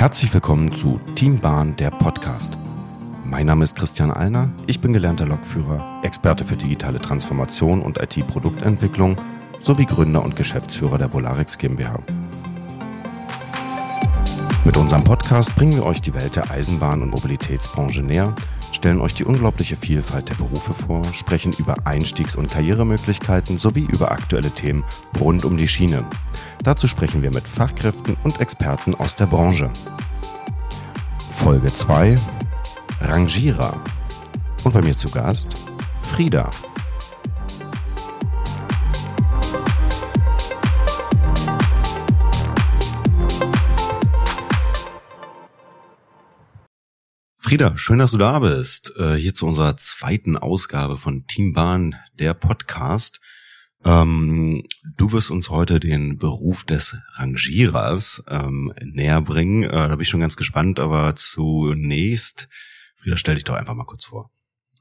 Herzlich willkommen zu Team Bahn, der Podcast. Mein Name ist Christian Alner, ich bin gelernter Lokführer, Experte für digitale Transformation und IT-Produktentwicklung sowie Gründer und Geschäftsführer der Volarex GmbH. Mit unserem Podcast bringen wir euch die Welt der Eisenbahn- und Mobilitätsbranche näher, stellen euch die unglaubliche Vielfalt der Berufe vor, sprechen über Einstiegs- und Karrieremöglichkeiten sowie über aktuelle Themen rund um die Schiene. Dazu sprechen wir mit Fachkräften und Experten aus der Branche. Folge 2 Rangierer. Und bei mir zu Gast Frieda. Frieda, schön, dass du da bist. Äh, hier zu unserer zweiten Ausgabe von Team Bahn, der Podcast. Ähm, du wirst uns heute den Beruf des Rangierers ähm, näher bringen. Äh, da bin ich schon ganz gespannt, aber zunächst, Frieda, stell dich doch einfach mal kurz vor.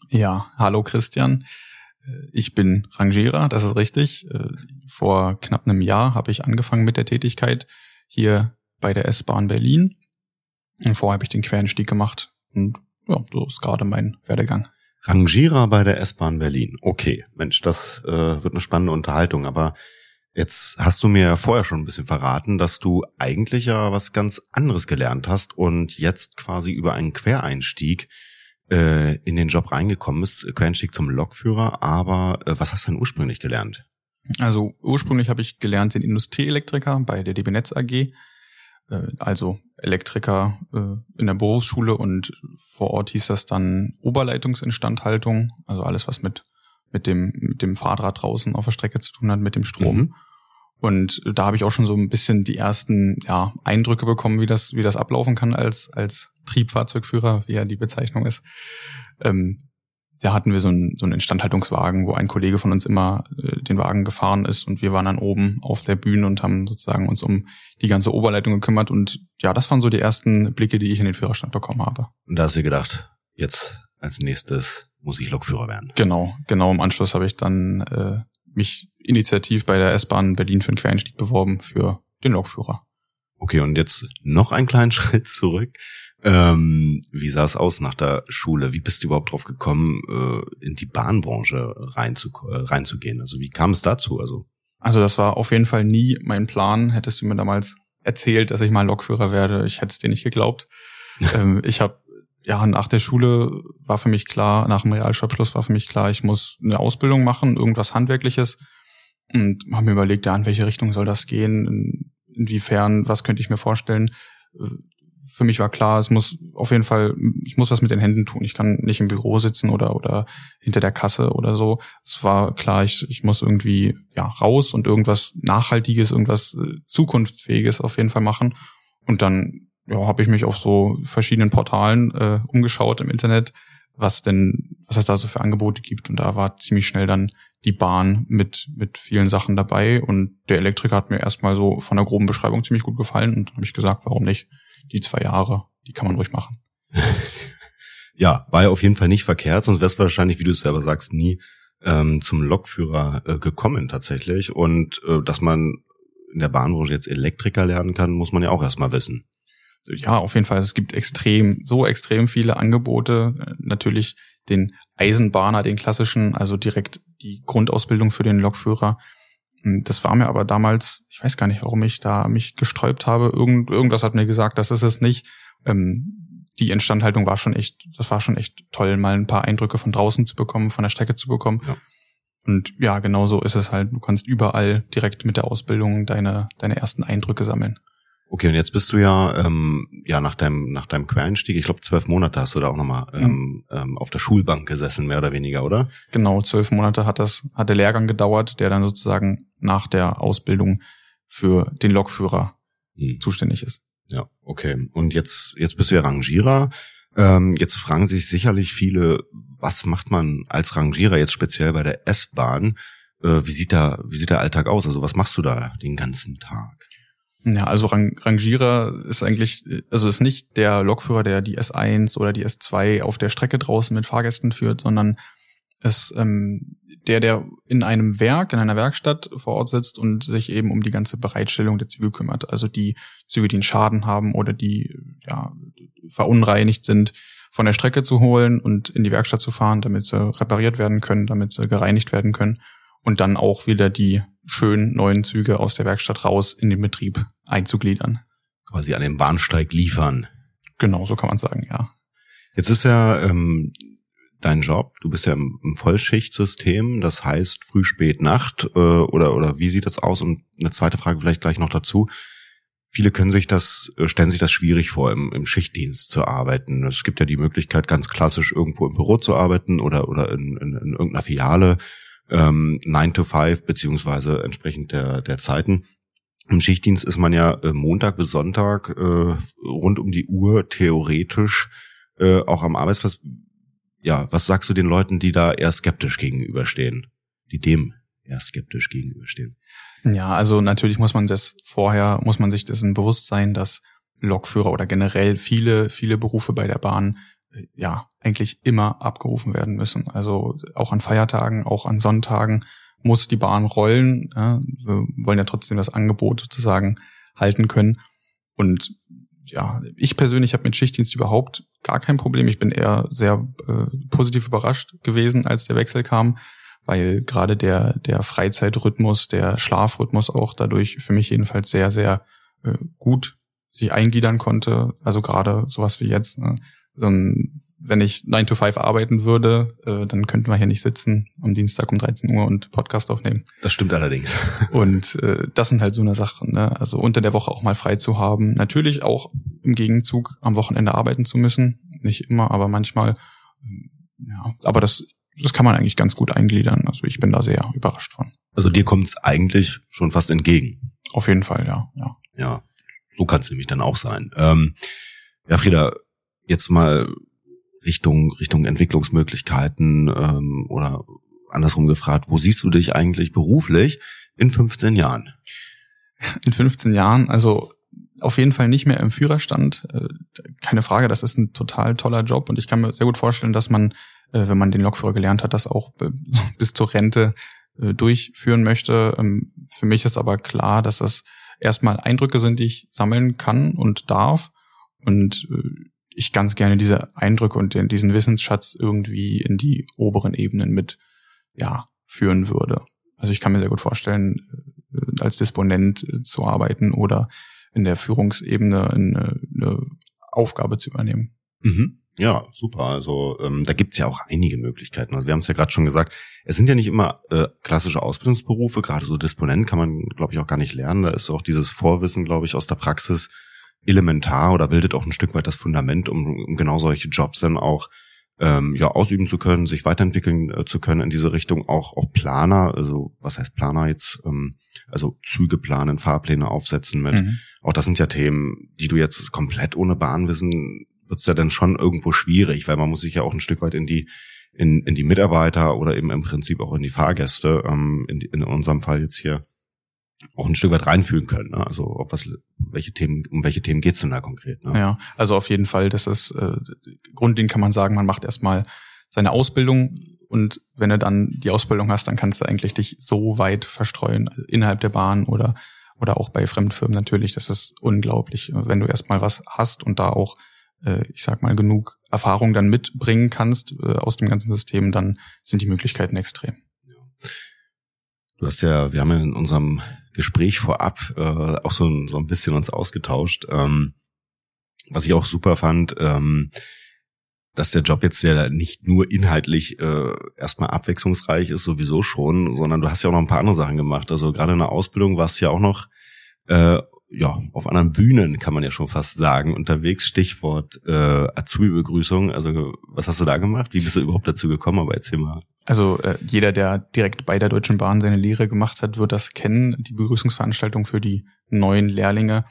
Ja, hallo Christian. Äh, ich bin Rangierer, das ist richtig. Vor knapp einem Jahr habe ich angefangen mit der Tätigkeit hier bei der S-Bahn Berlin. Und vorher habe ich den Querenstieg gemacht und ja, so ist gerade mein Werdegang. Rangierer bei der S-Bahn Berlin. Okay, Mensch, das äh, wird eine spannende Unterhaltung, aber jetzt hast du mir ja vorher schon ein bisschen verraten, dass du eigentlich ja was ganz anderes gelernt hast und jetzt quasi über einen Quereinstieg äh, in den Job reingekommen bist, Quereinstieg zum Lokführer, aber äh, was hast du denn ursprünglich gelernt? Also ursprünglich habe ich gelernt den Industrieelektriker bei der DB Netz AG also Elektriker äh, in der Berufsschule und vor Ort hieß das dann Oberleitungsinstandhaltung, also alles, was mit, mit, dem, mit dem Fahrrad draußen auf der Strecke zu tun hat, mit dem Strom. Mhm. Und da habe ich auch schon so ein bisschen die ersten ja, Eindrücke bekommen, wie das, wie das ablaufen kann als, als Triebfahrzeugführer, wie ja die Bezeichnung ist. Ähm, da hatten wir so einen, so einen Instandhaltungswagen, wo ein Kollege von uns immer äh, den Wagen gefahren ist und wir waren dann oben auf der Bühne und haben sozusagen uns um die ganze Oberleitung gekümmert und ja, das waren so die ersten Blicke, die ich in den Führerstand bekommen habe. Und da hast du gedacht, jetzt als nächstes muss ich Lokführer werden. Genau, genau im Anschluss habe ich dann äh, mich initiativ bei der S-Bahn Berlin für einen Quereinstieg beworben für den Lokführer. Okay, und jetzt noch einen kleinen Schritt zurück. Ähm, wie sah es aus nach der Schule? Wie bist du überhaupt drauf gekommen, äh, in die Bahnbranche reinzu, äh, reinzugehen? Also wie kam es dazu? Also also das war auf jeden Fall nie mein Plan. Hättest du mir damals erzählt, dass ich mal Lokführer werde, ich hätte es dir nicht geglaubt. ähm, ich habe ja nach der Schule war für mich klar, nach dem Realschulabschluss war für mich klar, ich muss eine Ausbildung machen, irgendwas handwerkliches und habe mir überlegt, ja, in welche Richtung soll das gehen, inwiefern, was könnte ich mir vorstellen für mich war klar, es muss auf jeden Fall, ich muss was mit den Händen tun. Ich kann nicht im Büro sitzen oder oder hinter der Kasse oder so. Es war klar, ich, ich muss irgendwie ja raus und irgendwas Nachhaltiges, irgendwas äh, Zukunftsfähiges auf jeden Fall machen. Und dann ja, habe ich mich auf so verschiedenen Portalen äh, umgeschaut im Internet, was denn, was es da so für Angebote gibt. Und da war ziemlich schnell dann die Bahn mit mit vielen Sachen dabei. Und der Elektriker hat mir erstmal so von der groben Beschreibung ziemlich gut gefallen. Und dann habe ich gesagt, warum nicht? die zwei Jahre, die kann man ruhig machen. ja, war ja auf jeden Fall nicht verkehrt, sonst wär's wahrscheinlich, wie du es selber sagst, nie ähm, zum Lokführer äh, gekommen tatsächlich. Und äh, dass man in der Bahnbranche jetzt Elektriker lernen kann, muss man ja auch erstmal wissen. Ja, auf jeden Fall. Es gibt extrem, so extrem viele Angebote. Natürlich den Eisenbahner, den klassischen, also direkt die Grundausbildung für den Lokführer. Hm, das war mir aber damals, ich weiß gar nicht, warum ich da mich gesträubt habe. Irgend, irgendwas hat mir gesagt, das ist es nicht. Ähm, die Instandhaltung war schon echt, das war schon echt toll, mal ein paar Eindrücke von draußen zu bekommen, von der Strecke zu bekommen. Ja. Und ja, genau so ist es halt. Du kannst überall direkt mit der Ausbildung deine, deine ersten Eindrücke sammeln. Okay, und jetzt bist du ja ähm, ja nach deinem nach deinem Quereinstieg, ich glaube zwölf Monate hast du da auch nochmal ähm, ja. ähm, auf der Schulbank gesessen, mehr oder weniger, oder? Genau, zwölf Monate hat das hat der Lehrgang gedauert, der dann sozusagen nach der Ausbildung für den Lokführer hm. zuständig ist. Ja, okay. Und jetzt jetzt bist du ja Rangierer. Ähm, jetzt fragen sich sicherlich viele, was macht man als Rangierer jetzt speziell bei der S-Bahn? Äh, wie sieht da wie sieht der Alltag aus? Also was machst du da den ganzen Tag? Ja, also Rang Rangierer ist eigentlich, also ist nicht der Lokführer, der die S1 oder die S2 auf der Strecke draußen mit Fahrgästen führt, sondern ist ähm, der, der in einem Werk, in einer Werkstatt vor Ort sitzt und sich eben um die ganze Bereitstellung der Züge kümmert. Also die Züge, die einen Schaden haben oder die ja, verunreinigt sind, von der Strecke zu holen und in die Werkstatt zu fahren, damit sie repariert werden können, damit sie gereinigt werden können und dann auch wieder die schönen neuen Züge aus der Werkstatt raus in den Betrieb einzugliedern. Quasi an den Bahnsteig liefern. Genau, so kann man sagen, ja. Jetzt ist ja ähm, dein Job, du bist ja im, im Vollschichtsystem, das heißt früh, spät, Nacht äh, oder oder wie sieht das aus? Und eine zweite Frage vielleicht gleich noch dazu. Viele können sich das, äh, stellen sich das schwierig vor, im, im Schichtdienst zu arbeiten. Es gibt ja die Möglichkeit, ganz klassisch irgendwo im Büro zu arbeiten oder, oder in, in, in irgendeiner Filiale, ähm, 9 to 5, beziehungsweise entsprechend der, der Zeiten. Im Schichtdienst ist man ja äh, Montag bis Sonntag äh, rund um die Uhr theoretisch äh, auch am Arbeitsplatz. Ja, was sagst du den Leuten, die da eher skeptisch gegenüberstehen? Die dem eher skeptisch gegenüberstehen? Ja, also natürlich muss man das vorher, muss man sich dessen bewusst sein, dass Lokführer oder generell viele, viele Berufe bei der Bahn äh, ja eigentlich immer abgerufen werden müssen. Also auch an Feiertagen, auch an Sonntagen muss die Bahn rollen. Ja, wir wollen ja trotzdem das Angebot sozusagen halten können. Und ja, ich persönlich habe mit Schichtdienst überhaupt gar kein Problem. Ich bin eher sehr äh, positiv überrascht gewesen, als der Wechsel kam weil gerade der, der Freizeitrhythmus, der Schlafrhythmus auch dadurch für mich jedenfalls sehr, sehr äh, gut sich eingliedern konnte. Also gerade sowas wie jetzt. Ne? So ein, wenn ich 9 to 5 arbeiten würde, äh, dann könnten wir hier nicht sitzen am Dienstag um 13 Uhr und Podcast aufnehmen. Das stimmt allerdings. und äh, das sind halt so eine Sachen. Ne? Also unter der Woche auch mal frei zu haben. Natürlich auch im Gegenzug am Wochenende arbeiten zu müssen. Nicht immer, aber manchmal. Ja, aber das das kann man eigentlich ganz gut eingliedern. Also ich bin da sehr überrascht von. Also dir kommt es eigentlich schon fast entgegen. Auf jeden Fall, ja. Ja, ja so kann es nämlich dann auch sein. Ähm, ja, Frieda, jetzt mal Richtung Richtung Entwicklungsmöglichkeiten ähm, oder andersrum gefragt, wo siehst du dich eigentlich beruflich in 15 Jahren? In 15 Jahren, also auf jeden Fall nicht mehr im Führerstand. Äh, keine Frage, das ist ein total toller Job und ich kann mir sehr gut vorstellen, dass man äh, wenn man den Lokführer gelernt hat, das auch bis zur Rente äh, durchführen möchte. Ähm, für mich ist aber klar, dass das erstmal Eindrücke sind, die ich sammeln kann und darf. Und ich ganz gerne diese Eindrücke und diesen Wissensschatz irgendwie in die oberen Ebenen mit, ja, führen würde. Also ich kann mir sehr gut vorstellen, als Disponent zu arbeiten oder in der Führungsebene eine, eine Aufgabe zu übernehmen. Mhm. Ja, super. Also ähm, da gibt's ja auch einige Möglichkeiten. Also wir haben es ja gerade schon gesagt, es sind ja nicht immer äh, klassische Ausbildungsberufe, gerade so Disponent kann man, glaube ich, auch gar nicht lernen. Da ist auch dieses Vorwissen, glaube ich, aus der Praxis elementar oder bildet auch ein Stück weit das Fundament, um, um genau solche Jobs dann auch ähm, ja ausüben zu können, sich weiterentwickeln äh, zu können in diese Richtung. Auch auch Planer, also was heißt Planer jetzt? Ähm, also Züge planen, Fahrpläne aufsetzen mit. Mhm. Auch das sind ja Themen, die du jetzt komplett ohne Bahnwissen wird's ja dann schon irgendwo schwierig, weil man muss sich ja auch ein Stück weit in die in, in die Mitarbeiter oder eben im Prinzip auch in die Fahrgäste, ähm, in, in unserem Fall jetzt hier, auch ein Stück weit reinfühlen können. Ne? Also auf was, welche Themen, um welche Themen geht's denn da konkret? Ne? Ja, also auf jeden Fall, das ist äh, grundlegend kann man sagen, man macht erstmal seine Ausbildung und wenn du dann die Ausbildung hast, dann kannst du eigentlich dich so weit verstreuen innerhalb der Bahn oder oder auch bei Fremdfirmen natürlich. Das ist unglaublich, wenn du erstmal was hast und da auch äh, ich sag mal, genug Erfahrung dann mitbringen kannst äh, aus dem ganzen System, dann sind die Möglichkeiten extrem. Du hast ja, wir haben ja in unserem Gespräch vorab äh, auch so ein, so ein bisschen uns ausgetauscht. Ähm, was ich auch super fand, ähm, dass der Job jetzt ja nicht nur inhaltlich äh, erstmal abwechslungsreich ist, sowieso schon, sondern du hast ja auch noch ein paar andere Sachen gemacht. Also gerade in der Ausbildung warst du ja auch noch äh, ja, auf anderen Bühnen kann man ja schon fast sagen, unterwegs. Stichwort äh, Azubi-Begrüßung. Also was hast du da gemacht? Wie bist du überhaupt dazu gekommen? Aber erzähl mal. Also äh, jeder, der direkt bei der Deutschen Bahn seine Lehre gemacht hat, wird das kennen, die Begrüßungsveranstaltung für die neuen Lehrlinge.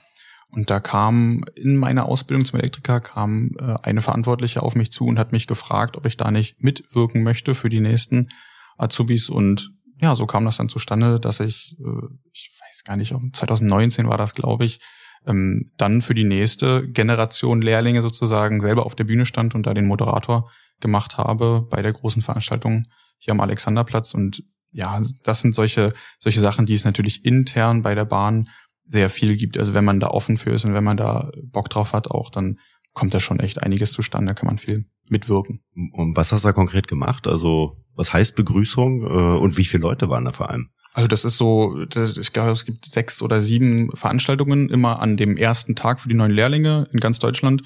Und da kam in meiner Ausbildung zum Elektriker kam äh, eine Verantwortliche auf mich zu und hat mich gefragt, ob ich da nicht mitwirken möchte für die nächsten Azubis. Und ja, so kam das dann zustande, dass ich, äh, ich weiß gar nicht, 2019 war das, glaube ich, ähm, dann für die nächste Generation Lehrlinge sozusagen selber auf der Bühne stand und da den Moderator gemacht habe bei der großen Veranstaltung hier am Alexanderplatz. Und ja, das sind solche, solche Sachen, die es natürlich intern bei der Bahn sehr viel gibt. Also wenn man da offen für ist und wenn man da Bock drauf hat auch, dann kommt da schon echt einiges zustande, da kann man viel mitwirken. Und was hast du da konkret gemacht? Also was heißt Begrüßung äh, und wie viele Leute waren da vor allem? Also das ist so, ich glaube, es gibt sechs oder sieben Veranstaltungen immer an dem ersten Tag für die neuen Lehrlinge in ganz Deutschland.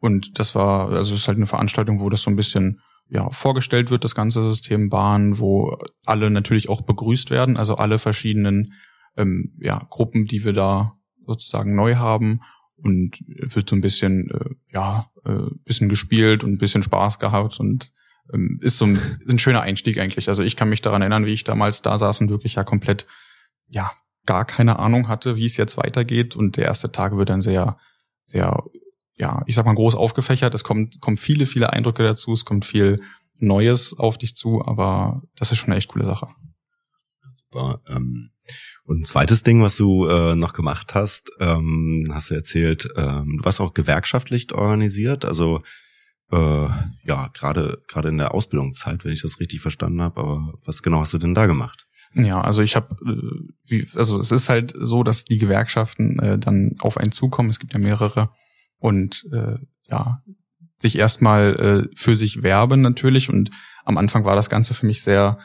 Und das war, also es ist halt eine Veranstaltung, wo das so ein bisschen ja, vorgestellt wird, das ganze System Bahn, wo alle natürlich auch begrüßt werden, also alle verschiedenen ähm, ja, Gruppen, die wir da sozusagen neu haben und wird so ein bisschen, äh, ja, äh, bisschen gespielt und ein bisschen Spaß gehabt und ist so ein, ein schöner Einstieg eigentlich. Also ich kann mich daran erinnern, wie ich damals da saß und wirklich ja komplett, ja, gar keine Ahnung hatte, wie es jetzt weitergeht und der erste Tag wird dann sehr, sehr, ja, ich sag mal groß aufgefächert. Es kommt, kommt viele, viele Eindrücke dazu, es kommt viel Neues auf dich zu, aber das ist schon eine echt coole Sache. Super. Ähm, und ein zweites Ding, was du äh, noch gemacht hast, ähm, hast du erzählt, ähm, du warst auch gewerkschaftlich organisiert, also äh, ja, gerade gerade in der Ausbildungszeit, wenn ich das richtig verstanden habe. Aber was genau hast du denn da gemacht? Ja, also ich habe, äh, also es ist halt so, dass die Gewerkschaften äh, dann auf einen zukommen. Es gibt ja mehrere und äh, ja, sich erstmal äh, für sich werben natürlich. Und am Anfang war das Ganze für mich sehr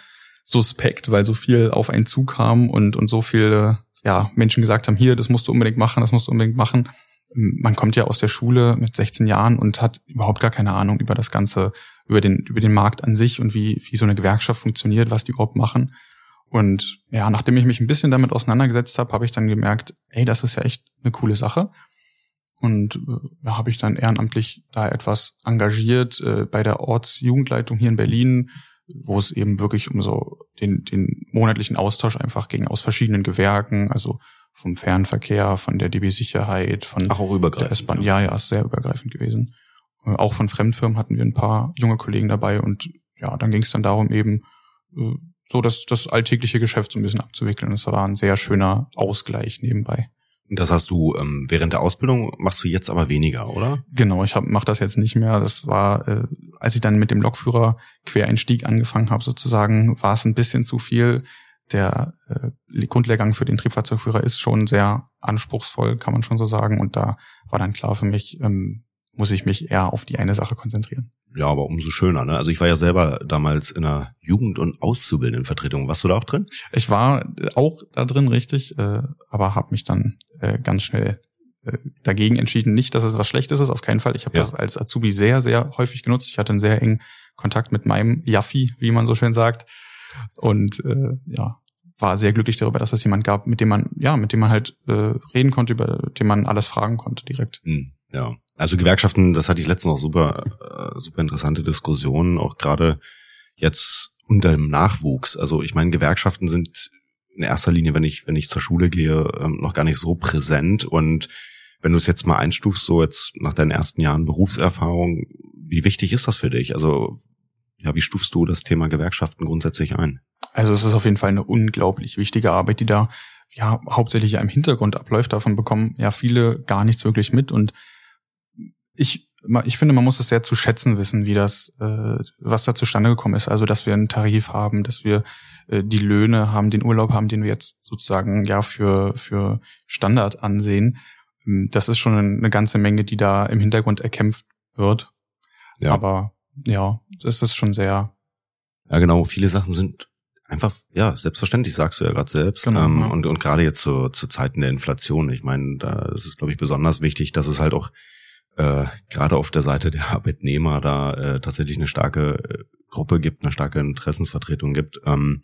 suspekt, weil so viel auf einen zukam und und so viele ja Menschen gesagt haben, hier, das musst du unbedingt machen, das musst du unbedingt machen man kommt ja aus der Schule mit 16 Jahren und hat überhaupt gar keine Ahnung über das Ganze, über den, über den Markt an sich und wie, wie so eine Gewerkschaft funktioniert, was die überhaupt machen. Und ja, nachdem ich mich ein bisschen damit auseinandergesetzt habe, habe ich dann gemerkt, ey, das ist ja echt eine coole Sache. Und äh, habe ich dann ehrenamtlich da etwas engagiert äh, bei der Ortsjugendleitung hier in Berlin, wo es eben wirklich um so den, den monatlichen Austausch einfach ging aus verschiedenen Gewerken, also vom Fernverkehr, von der DB Sicherheit, von Ach, auch übergreifend, der S-Bahn. Ja. ja, ist sehr übergreifend gewesen. Äh, auch von Fremdfirmen hatten wir ein paar junge Kollegen dabei und ja, dann ging es dann darum eben äh, so das, das alltägliche Geschäft so ein bisschen abzuwickeln. Das war ein sehr schöner Ausgleich nebenbei. Das hast du ähm, während der Ausbildung machst du jetzt aber weniger, oder? Genau, ich hab, mach das jetzt nicht mehr. Das war, äh, als ich dann mit dem Lokführer Quereinstieg angefangen habe, sozusagen, war es ein bisschen zu viel der äh, Grundlehrgang für den Triebfahrzeugführer ist schon sehr anspruchsvoll, kann man schon so sagen. Und da war dann klar für mich, ähm, muss ich mich eher auf die eine Sache konzentrieren. Ja, aber umso schöner, ne? Also ich war ja selber damals in einer Jugend- und Auszubildendenvertretung. Warst du da auch drin? Ich war auch da drin, richtig, äh, aber habe mich dann äh, ganz schnell äh, dagegen entschieden. Nicht, dass es was Schlechtes ist, auf keinen Fall. Ich habe ja. das als Azubi sehr, sehr häufig genutzt. Ich hatte einen sehr engen Kontakt mit meinem Jaffi, wie man so schön sagt. Und äh, ja, war sehr glücklich darüber, dass es jemand gab, mit dem man, ja, mit dem man halt äh, reden konnte, über den man alles fragen konnte direkt. Hm, ja. Also Gewerkschaften, das hatte ich letztens auch super, äh, super interessante Diskussionen, auch gerade jetzt unter dem Nachwuchs. Also ich meine, Gewerkschaften sind in erster Linie, wenn ich, wenn ich zur Schule gehe, ähm, noch gar nicht so präsent. Und wenn du es jetzt mal einstufst, so jetzt nach deinen ersten Jahren Berufserfahrung, wie wichtig ist das für dich? Also ja, wie stufst du das Thema Gewerkschaften grundsätzlich ein? Also es ist auf jeden Fall eine unglaublich wichtige Arbeit, die da ja hauptsächlich ja im Hintergrund abläuft. Davon bekommen ja viele gar nichts wirklich mit. Und ich, ich finde, man muss es sehr zu schätzen wissen, wie das, äh, was da zustande gekommen ist. Also, dass wir einen Tarif haben, dass wir äh, die Löhne haben, den Urlaub haben, den wir jetzt sozusagen ja für, für Standard ansehen. Das ist schon eine ganze Menge, die da im Hintergrund erkämpft wird. Ja. Aber ja, das ist schon sehr. Ja, genau. Viele Sachen sind einfach, ja, selbstverständlich, sagst du ja gerade selbst. Genau, ähm, ja. Und, und gerade jetzt zu, zu Zeiten der Inflation, ich meine, da ist es, glaube ich, besonders wichtig, dass es halt auch äh, gerade auf der Seite der Arbeitnehmer da äh, tatsächlich eine starke äh, Gruppe gibt, eine starke Interessensvertretung gibt. Ähm,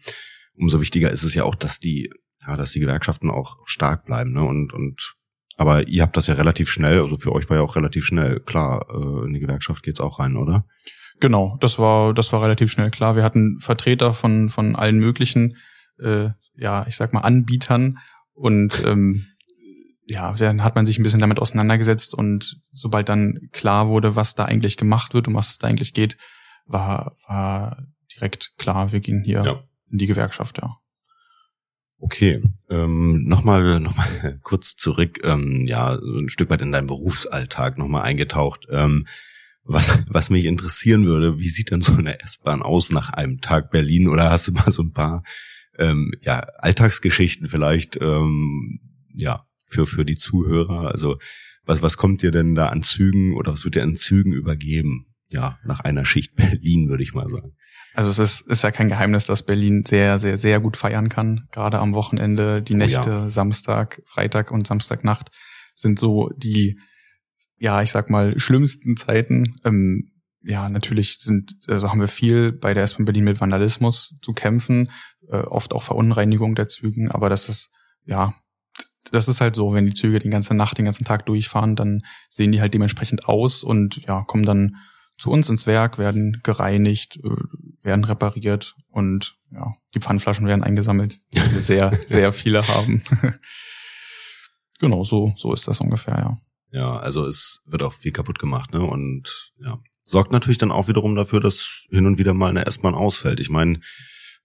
umso wichtiger ist es ja auch, dass die, ja, dass die Gewerkschaften auch stark bleiben, ne? Und, und aber ihr habt das ja relativ schnell, also für euch war ja auch relativ schnell klar, äh, in die Gewerkschaft geht's auch rein, oder? Genau, das war, das war relativ schnell klar. Wir hatten Vertreter von, von allen möglichen, äh, ja, ich sag mal, Anbietern und ähm, ja, dann hat man sich ein bisschen damit auseinandergesetzt und sobald dann klar wurde, was da eigentlich gemacht wird und was es da eigentlich geht, war, war direkt klar, wir gehen hier ja. in die Gewerkschaft, ja. Okay, ähm, nochmal noch mal kurz zurück, ähm, ja, so ein Stück weit in deinen Berufsalltag nochmal eingetaucht. Ähm, was, was mich interessieren würde, wie sieht denn so eine S-Bahn aus nach einem Tag Berlin? Oder hast du mal so ein paar ähm, ja, Alltagsgeschichten vielleicht ähm, ja, für, für die Zuhörer? Also was, was kommt dir denn da an Zügen oder was wird dir an Zügen übergeben? Ja, nach einer Schicht Berlin, würde ich mal sagen. Also es ist, ist ja kein Geheimnis, dass Berlin sehr, sehr, sehr gut feiern kann. Gerade am Wochenende, die Nächte, oh ja. Samstag, Freitag und Samstagnacht sind so die, ja, ich sag mal, schlimmsten Zeiten. Ähm, ja, natürlich sind, also haben wir viel bei der S-Bahn Berlin mit Vandalismus zu kämpfen, äh, oft auch Verunreinigung der Zügen, aber das ist, ja, das ist halt so, wenn die Züge die ganze Nacht, den ganzen Tag durchfahren, dann sehen die halt dementsprechend aus und ja, kommen dann zu uns ins Werk, werden gereinigt, äh, werden repariert und ja, die Pfandflaschen werden eingesammelt, die wir sehr, sehr viele haben. genau, so, so ist das ungefähr, ja. Ja, also es wird auch viel kaputt gemacht, ne? Und ja, sorgt natürlich dann auch wiederum dafür, dass hin und wieder mal eine S-Bahn ausfällt. Ich meine,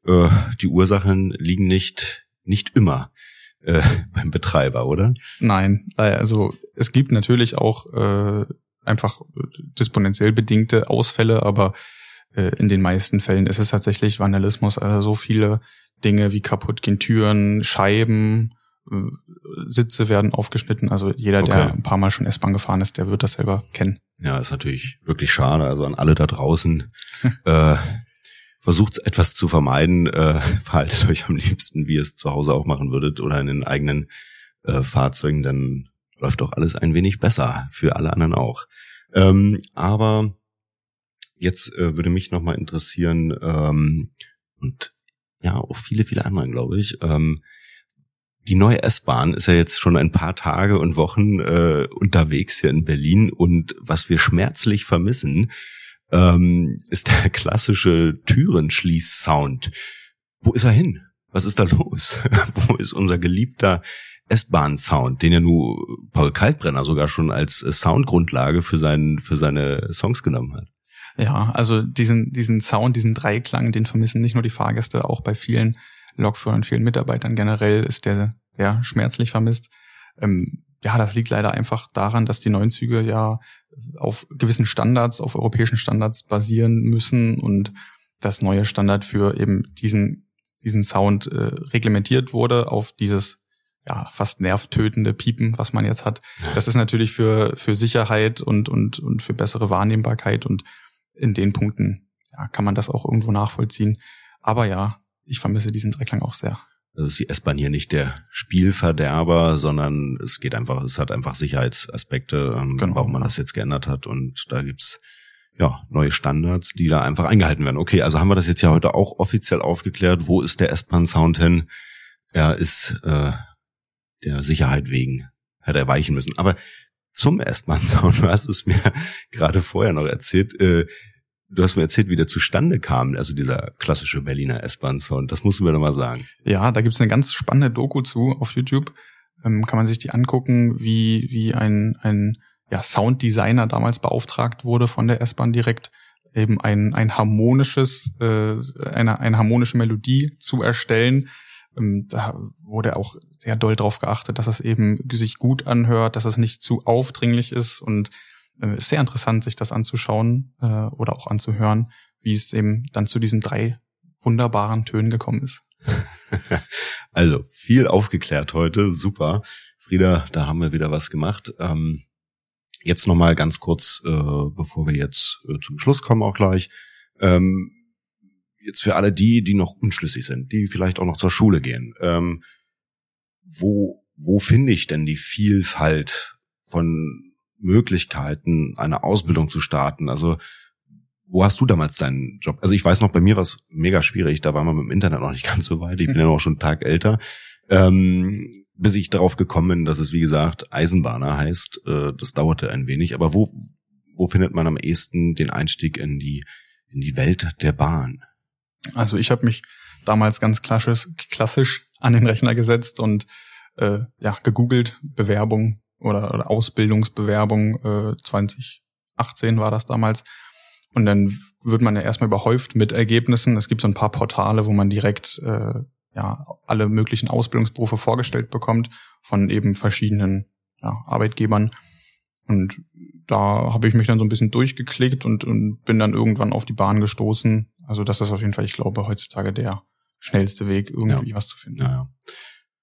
äh, die Ursachen liegen nicht, nicht immer äh, beim Betreiber, oder? Nein, also es gibt natürlich auch äh, einfach disponentiell bedingte Ausfälle, aber äh, in den meisten Fällen ist es tatsächlich Vandalismus, also so viele Dinge wie kaputt gehen Türen, Scheiben, äh, Sitze werden aufgeschnitten. Also jeder, okay. der ein paar Mal schon S-Bahn gefahren ist, der wird das selber kennen. Ja, ist natürlich wirklich schade. Also an alle da draußen, äh, versucht etwas zu vermeiden, äh, verhaltet euch am liebsten, wie ihr es zu Hause auch machen würdet oder in den eigenen äh, Fahrzeugen, dann läuft doch alles ein wenig besser für alle anderen auch. Ähm, aber jetzt äh, würde mich nochmal interessieren, ähm, und ja, auch viele, viele anderen, glaube ich, ähm, die neue S-Bahn ist ja jetzt schon ein paar Tage und Wochen äh, unterwegs hier in Berlin und was wir schmerzlich vermissen, ähm, ist der klassische Türenschließ-Sound. Wo ist er hin? Was ist da los? Wo ist unser geliebter S-Bahn-Sound, den ja nur Paul Kalkbrenner sogar schon als Soundgrundlage für, seinen, für seine Songs genommen hat? Ja, also diesen, diesen Sound, diesen Dreiklang, den vermissen nicht nur die Fahrgäste, auch bei vielen Lokführern, vielen Mitarbeitern generell ist der sehr schmerzlich vermisst. Ähm, ja, das liegt leider einfach daran, dass die neuen Züge ja auf gewissen Standards, auf europäischen Standards basieren müssen und das neue Standard für eben diesen, diesen Sound äh, reglementiert wurde auf dieses ja, fast nervtötende Piepen, was man jetzt hat. Das ist natürlich für, für Sicherheit und, und, und für bessere Wahrnehmbarkeit und in den Punkten ja, kann man das auch irgendwo nachvollziehen. Aber ja, ich vermisse diesen Dreiklang auch sehr. Also ist die S-Bahn hier nicht der Spielverderber, sondern es geht einfach, es hat einfach Sicherheitsaspekte, ähm, genau. warum man das jetzt geändert hat. Und da gibt's ja neue Standards, die da einfach eingehalten werden. Okay, also haben wir das jetzt ja heute auch offiziell aufgeklärt. Wo ist der S-Bahn-Sound hin? Er ist äh, der Sicherheit wegen, hat er weichen müssen. Aber zum S-Bahn-Sound, du hast es mir gerade vorher noch erzählt, äh, Du hast mir erzählt, wie der zustande kam, also dieser klassische Berliner S-Bahn-Sound. Das musst du mir doch mal sagen. Ja, da gibt's eine ganz spannende Doku zu auf YouTube. Ähm, kann man sich die angucken, wie, wie ein, ein ja, Sounddesigner damals beauftragt wurde von der S-Bahn direkt, eben ein, ein harmonisches, äh, eine, eine harmonische Melodie zu erstellen. Ähm, da wurde auch sehr doll drauf geachtet, dass es eben sich gut anhört, dass es nicht zu aufdringlich ist und äh, ist sehr interessant, sich das anzuschauen äh, oder auch anzuhören, wie es eben dann zu diesen drei wunderbaren Tönen gekommen ist. also viel aufgeklärt heute, super. Frieda, da haben wir wieder was gemacht. Ähm, jetzt nochmal ganz kurz, äh, bevor wir jetzt äh, zum Schluss kommen auch gleich. Ähm, jetzt für alle die, die noch unschlüssig sind, die vielleicht auch noch zur Schule gehen. Ähm, wo, wo finde ich denn die Vielfalt von Möglichkeiten, eine Ausbildung zu starten? Also wo hast du damals deinen Job? Also ich weiß noch, bei mir war es mega schwierig, da war man mit dem Internet noch nicht ganz so weit, ich bin ja noch schon einen Tag älter, ähm, bis ich darauf gekommen bin, dass es wie gesagt Eisenbahner heißt. Äh, das dauerte ein wenig, aber wo, wo findet man am ehesten den Einstieg in die, in die Welt der Bahn? Also ich habe mich damals ganz klassisch, klassisch an den Rechner gesetzt und äh, ja gegoogelt, Bewerbung oder, oder Ausbildungsbewerbung äh, 2018 war das damals. Und dann wird man ja erstmal überhäuft mit Ergebnissen. Es gibt so ein paar Portale, wo man direkt äh, ja alle möglichen Ausbildungsberufe vorgestellt bekommt von eben verschiedenen ja, Arbeitgebern. Und da habe ich mich dann so ein bisschen durchgeklickt und, und bin dann irgendwann auf die Bahn gestoßen. Also das ist auf jeden Fall, ich glaube, heutzutage der schnellste Weg, irgendwie ja. was zu finden. Ja, ja.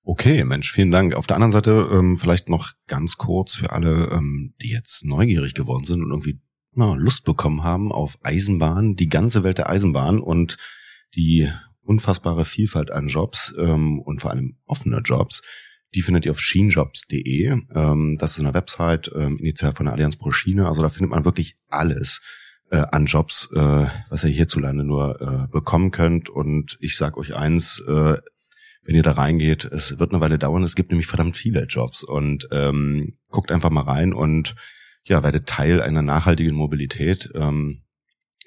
Okay, Mensch, vielen Dank. Auf der anderen Seite ähm, vielleicht noch ganz kurz für alle, ähm, die jetzt neugierig geworden sind und irgendwie na, Lust bekommen haben auf Eisenbahn, die ganze Welt der Eisenbahn und die unfassbare Vielfalt an Jobs ähm, und vor allem offene Jobs. Die findet ihr auf schienjobs.de. Ähm, das ist eine Website, ähm, initial von der Allianz pro Schiene. Also da findet man wirklich alles äh, an Jobs, äh, was ihr hierzulande nur äh, bekommen könnt. Und ich sag euch eins, wenn ihr da reingeht, es wird eine Weile dauern, es gibt nämlich verdammt viele Jobs und ähm, guckt einfach mal rein und ja, werdet Teil einer nachhaltigen Mobilität. Ähm,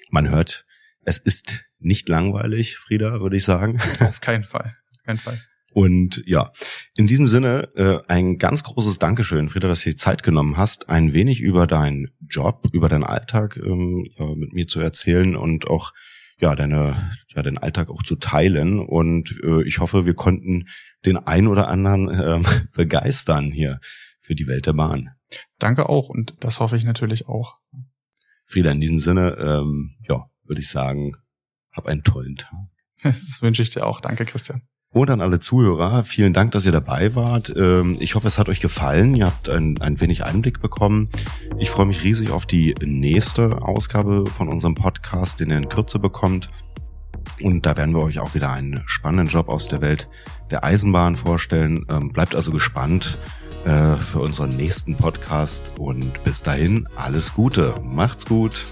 man hört, es ist nicht langweilig, Frieda, würde ich sagen. Auf keinen Fall, auf keinen Fall. Und ja, in diesem Sinne äh, ein ganz großes Dankeschön, Frieda, dass du dir Zeit genommen hast, ein wenig über deinen Job, über deinen Alltag ähm, ja, mit mir zu erzählen und auch ja, deine, ja, den Alltag auch zu teilen. Und äh, ich hoffe, wir konnten den ein oder anderen äh, begeistern hier für die Welt der Bahn. Danke auch und das hoffe ich natürlich auch. Frieda, in diesem Sinne, ähm, ja, würde ich sagen, hab einen tollen Tag. Das wünsche ich dir auch. Danke, Christian. Und an alle Zuhörer, vielen Dank, dass ihr dabei wart. Ähm, ich hoffe, es hat euch gefallen. Ihr habt ein, ein wenig Einblick bekommen. Ich freue mich riesig auf die nächste Ausgabe von unserem Podcast, den ihr in Kürze bekommt. Und da werden wir euch auch wieder einen spannenden Job aus der Welt der Eisenbahn vorstellen. Ähm, bleibt also gespannt äh, für unseren nächsten Podcast und bis dahin alles Gute. Macht's gut.